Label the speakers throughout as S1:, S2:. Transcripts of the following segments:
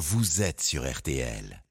S1: vous êtes sur RTL.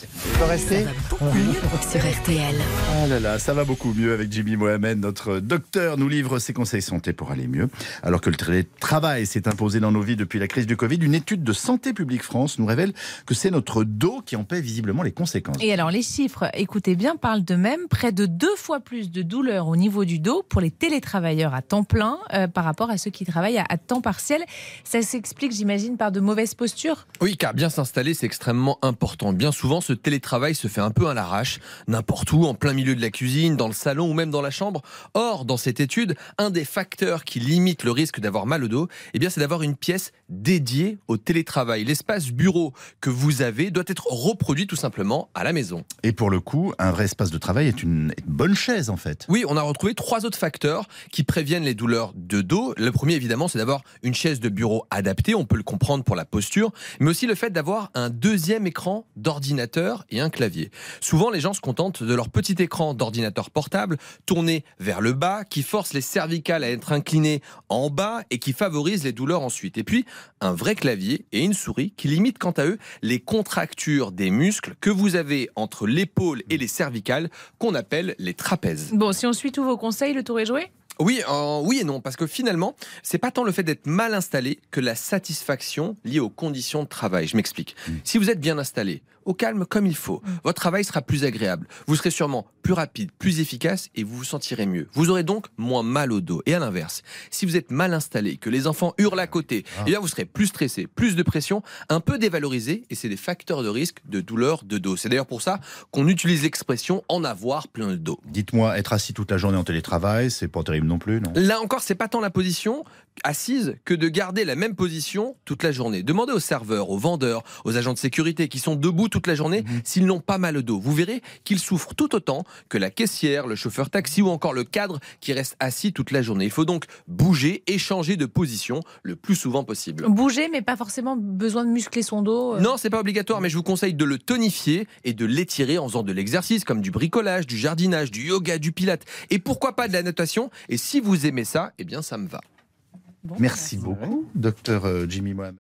S2: Tu peux rester?
S3: Beaucoup mieux sur RTL.
S2: Ah là là, ça va beaucoup mieux avec Jimmy Mohamed. Notre docteur nous livre ses conseils santé pour aller mieux. Alors que le télétravail s'est imposé dans nos vies depuis la crise du Covid, une étude de Santé publique France nous révèle que c'est notre dos qui en paie visiblement les conséquences.
S4: Et alors les chiffres, écoutez bien, parlent d'eux-mêmes. Près de deux fois plus de douleurs au niveau du dos pour les télétravailleurs à temps plein euh, par rapport à ceux qui travaillent à, à temps partiel. Ça s'explique, j'imagine, par de mauvaises postures?
S5: Oui, car bien s'installer, c'est extrêmement important. Bien souvent, ce télétravail se fait un peu à l'arrache, n'importe où, en plein milieu de la cuisine, dans le salon ou même dans la chambre. Or, dans cette étude, un des facteurs qui limite le risque d'avoir mal au dos, eh bien, c'est d'avoir une pièce dédiée au télétravail. L'espace bureau que vous avez doit être reproduit tout simplement à la maison.
S2: Et pour le coup, un vrai espace de travail est une bonne chaise en fait.
S5: Oui, on a retrouvé trois autres facteurs qui préviennent les douleurs de dos. Le premier, évidemment, c'est d'avoir une chaise de bureau adaptée. On peut le comprendre pour la posture, mais aussi le fait d'avoir un deuxième écran d'ordinateur et un clavier. Souvent, les gens se contentent de leur petit écran d'ordinateur portable tourné vers le bas, qui force les cervicales à être inclinées en bas et qui favorise les douleurs ensuite. Et puis, un vrai clavier et une souris qui limitent quant à eux les contractures des muscles que vous avez entre l'épaule et les cervicales, qu'on appelle les trapèzes.
S4: Bon, si on suit tous vos conseils, le tour est joué?
S5: Oui, euh, oui et non, parce que finalement, c'est pas tant le fait d'être mal installé que la satisfaction liée aux conditions de travail. Je m'explique. Si vous êtes bien installé, au calme comme il faut, votre travail sera plus agréable. Vous serez sûrement plus rapide, plus efficace et vous vous sentirez mieux. Vous aurez donc moins mal au dos. Et à l'inverse, si vous êtes mal installé, que les enfants hurlent à côté, eh bien vous serez plus stressé, plus de pression, un peu dévalorisé et c'est des facteurs de risque de douleur de dos. C'est d'ailleurs pour ça qu'on utilise l'expression en avoir plein le dos.
S2: Dites-moi, être assis toute la journée en télétravail, c'est pas terrible non plus, non
S5: Là encore, c'est pas tant la position assise que de garder la même position toute la journée. Demandez aux serveurs, aux vendeurs, aux agents de sécurité qui sont debout toute la journée s'ils n'ont pas mal au dos. Vous verrez qu'ils souffrent tout autant que la caissière, le chauffeur taxi ou encore le cadre qui reste assis toute la journée. Il faut donc bouger et changer de position le plus souvent possible.
S4: Bouger, mais pas forcément besoin de muscler son dos. euh.
S5: Non, c'est pas obligatoire, mais je vous conseille de le tonifier et de l'étirer en faisant de l'exercice comme du bricolage, du jardinage, du yoga, du pilate et pourquoi pas de la natation. Et si vous aimez ça, eh bien ça me va.
S2: Merci
S4: bah,
S2: beaucoup, docteur euh, Jimmy Mohamed.